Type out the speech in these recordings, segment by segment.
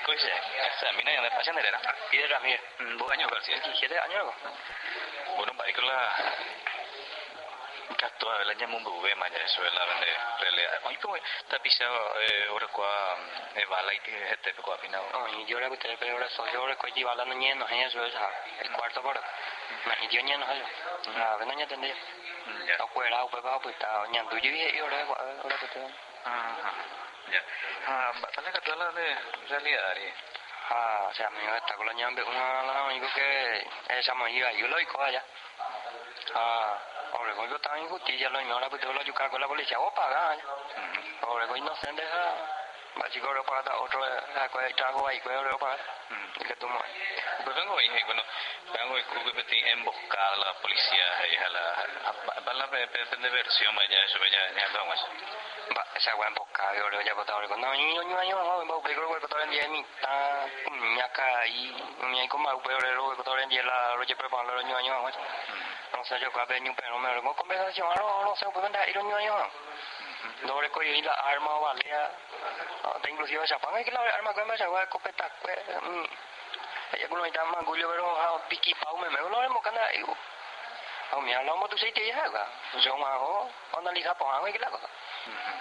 koise. Esa mina ya de pasión era. Y de Ramírez. Dos años casi. 17 años algo. Bueno, para que la Kattua la llamo un bebé maya eso es la vende realidad. Hoy como está pisado eh ahora qua eh bala y que este qua final. No, y yo le gusté pero ahora soy yo ahora que lleva la niña no es eso esa el cuarto por. Y yo niña no es eso. La ven niña tendría. Ya. Nó quay ra quay vào buổi tao nhận túi dưới yêu đấy gọi gọi cái thứ Ajá. Ya. Ah, bala Kattua la de realidad. ari. à chả mình nói tao có nhận biết mà là mình có cái em sao mà yêu yêu lấy coi ya à rồi có cái tao có tí giờ lấy nhỏ là bây giờ là chúng ta có là có lấy cháu pa cả rồi có innocent đấy ha mà chỉ có đâu pa tao rồi là có cha có ai có đâu pa cái tụi mày Pues vengo y y cubre peti emboscada a la policía y a la bala pe pe de versión maya eso ya ya vamos. cả rồi rồi giờ bắt đầu rồi còn nói nhiều nhiều nhiều mà bao bây giờ bắt đầu đi mi ta nhà cái nhà có mà bây giờ rồi bắt đầu đi là rồi giờ phải bằng rồi nhiều entonces yo cabe ni un pelo me vengo conversación no no sé pues anda ir un año no le coyo y la arma valía te inclusive ya pan hay que la arma que me ya voy a copetar pues hay algunos están más gullo pero ha piqui pau me me lo hemos cantado a mí hablamos tú sí te llega yo me hago cuando le dije pan hay que la cosa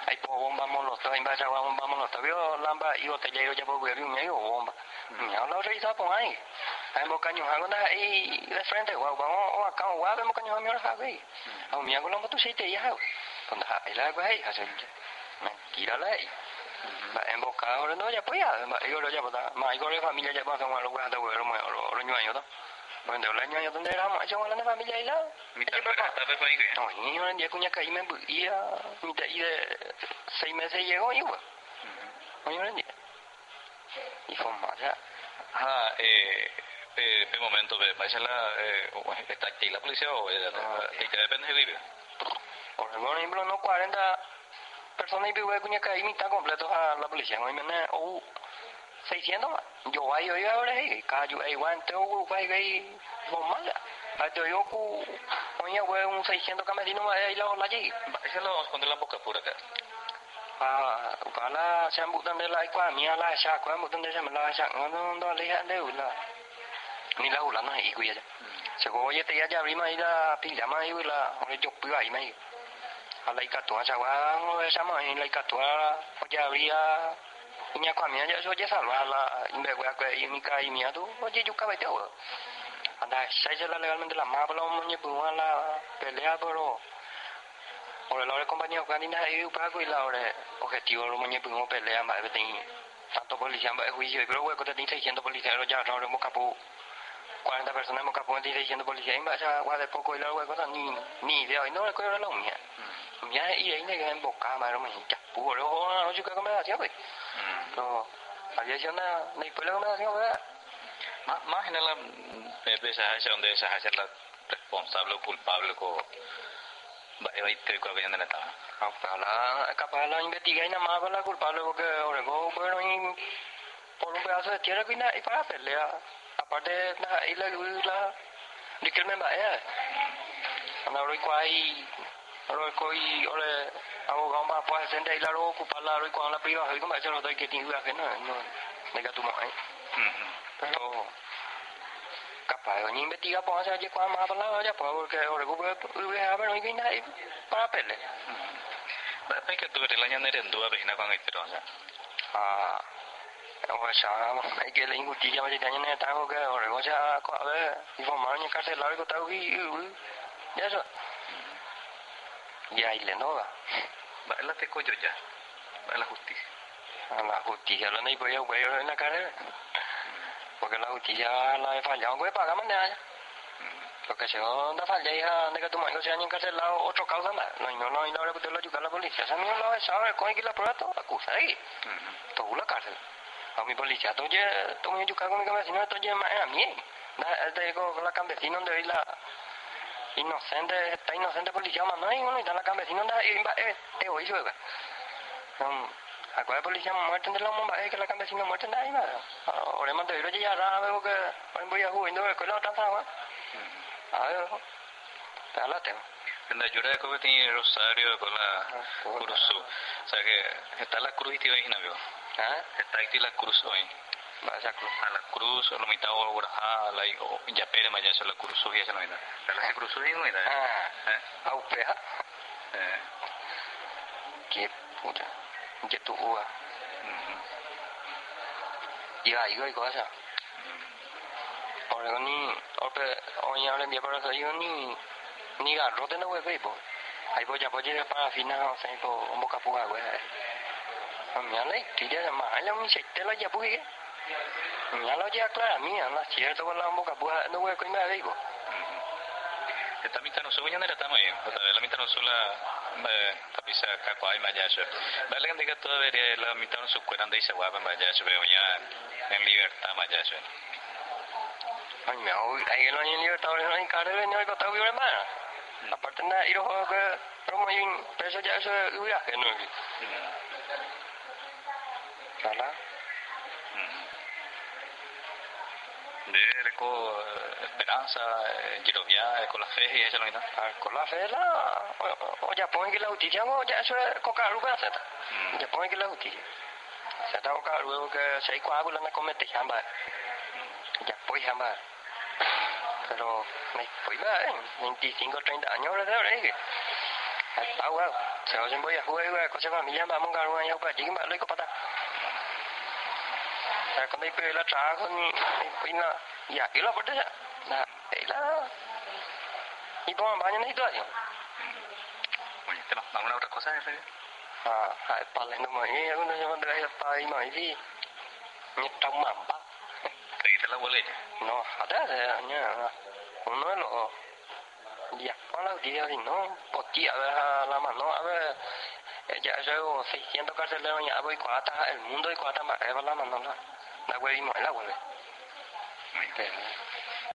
hay po bomba molotov hay vaya bomba molotov vio lamba y botella y ya por gobierno me digo bomba. Ya lo realiza por ahí hay mo caño hago na ahí de frente guau guau o acá guau vemos caño mi hora ahí. A mi hago lo mo tú sei te ya cuando hay la güey hace mentira la ahí. Mà em bốc cá rồi nó nhập ya mà yêu rồi nhập ta mà yêu rồi familia rồi qua đâu rồi mà rồi rồi nhảy đó Bueno, de la ñoña donde era más, yo la familia y la. Mi tal está pe fue que. No, y yo ya cuña caí me buía, mi de y de seis meses llegó y bueno. Oye, no Y fue más, ya. Ah, eh eh pe momento pe vaya la eh está aquí la policía o ya te depende de vive. Por ejemplo, no 40 personas y vive cuña caí mitad completo a la policía, no me o 600 mà dù ai rồi ở đây cả dù ai quan tôi cũng phải cái vòng mắt à tôi yo ku oye we un 600 camerino lo la gì Esa lo vamos a poner la boca pura acá. cả là xem bộ tân đây lại qua mía bộ tân đây xem lại xa nó nó lấy hạn đều là ni la hula na ikuya ja se go ye te ya rima ila pi la mai ila ore jok pi ai mai alai ka tua sa wa ngo sa ma ni lai ka tua o ja ria nya kwa mi ja so ja sa la la wa kwa i mi ka i mi adu o je juka ba teo anda sai se la legalmente la ma palo mo ni pu la pelea pero ore la compañía ka ni na i pa ko la ore objetivo lo mo ni pu mo pelea ma be tin tanto policía va juicio pero we ko te tin 600 policía ya no re mo capo 40 personas hemos capado de diciendo policía y vaya a de poco y luego cosas ni ni idea. Y no cojo la mía. Mía y ahí que en boca mà nó mình chặt bùa rồi nó chưa có mấy chuyện vậy no había sido una pues luego me ver Más, más en la esa esa donde esa es la responsable o culpable co va a ir que en la capaz investiga y nada más la culpable porque ahora go pero y por un pedazo de tierra que nada y para pelear aparte nada y la la de que me va eh ahora quay rồi coi rồi abogado mà phải xem đây là lo ocupar la rồi quan la privada hay como eso no hay que tiene que no no me gato mai pero capaz yo ni investiga por hacer ya cuando más para ya pues porque ahora como voy a ver no hay nada para pele Hay que tuve el año en duda vecina con este o sea. à o sea hay que le injusticia mà chỉ này ta có cái rồi có sao có cái informar như cárcel la có tao cái ya eso. Ya y le no va. Va la ya. Va la justicia. a la justicia lo en la cara porque la justicia la he fallado güey paga porque si no da falla hija de que tu marido se haya encarcelado otro causa más. No no no y no le lo ayudar a la policía. Esa mío lo sabe con que la prueba todo acusa ahí todo la cárcel a mi policía todo ya todo mi ayudar con mi campesino todo ya más a mí te digo la campesino donde la inocente está inocente policía más no y bueno y está la campesino donde eh eh oí eso Acuérdate policía muerto de la bomba es que la campesina muerto de ahí nada. Ahora me te ya rara veo que voy a jugar no que la otra sabe. A ver. Te la tema. En la llora de que tiene Rosario con la cruz. O sea que está la cruz y te imagina, veo. ¿Ah? Está aquí la cruz hoy. va esa cruz. A la cruz, lo mitad o buraja, la o ya pere maya eso la cruz y esa no vida. La cruz y no vida. Ah, Eh. au peja. Eh. Que puta. Que tu ujú. Iba iba iba esa. Ahora ni, hoy ahora mi para yo ni ni garro de no ve ve po. Ai po ya po je para final o sea po mo ka puga we. Mira le tira ma ala mi se la ya pu que. Mira lo ya clara mía, la cierto con la boca puga no we ko me ve po. Eta mita no sunya nera tama ya. Eta la mita no sula tapi sa ka ko ai maya so. Bale kan diga todo vería la mita no sukueran de esa guapa maya so veo ya en libertad maya so. Ay me hoy ai lo ni yo estaba en cara de no ta vi ma. Aparte nada, ir a que promo y peso ya eso viaje no. Sala. De con esperanza, girovia, con la fe y esa no vida. Con la fe la o ya ponen que la justicia o ya eso es coca ruba seta. Ya ponen que la justicia. Seta coca luego que se coagula na comete jamba. Ya pues jamba. Pero me fui va, eh, 25, 30 años de ahora que. Hasta wow. Se oyen voy a jugar con esa familia vamos a ganar ya para llegar más lejos para. నాకు మీ ఇలా ట్రాగుని പിന്നെ ya ila pada na ila ibu banyak na itu ayo mun tela bangun otra cosa es ah ay palen no mai aku no jaman dari apa ima ini ni tang mampa kayak tela boleh no ada nya uno lo dia kalau dia ni no potia lama no a ver ya yo 600 carceleros ya voy cuata el mundo y cuata más es la mandala la güey y la bien.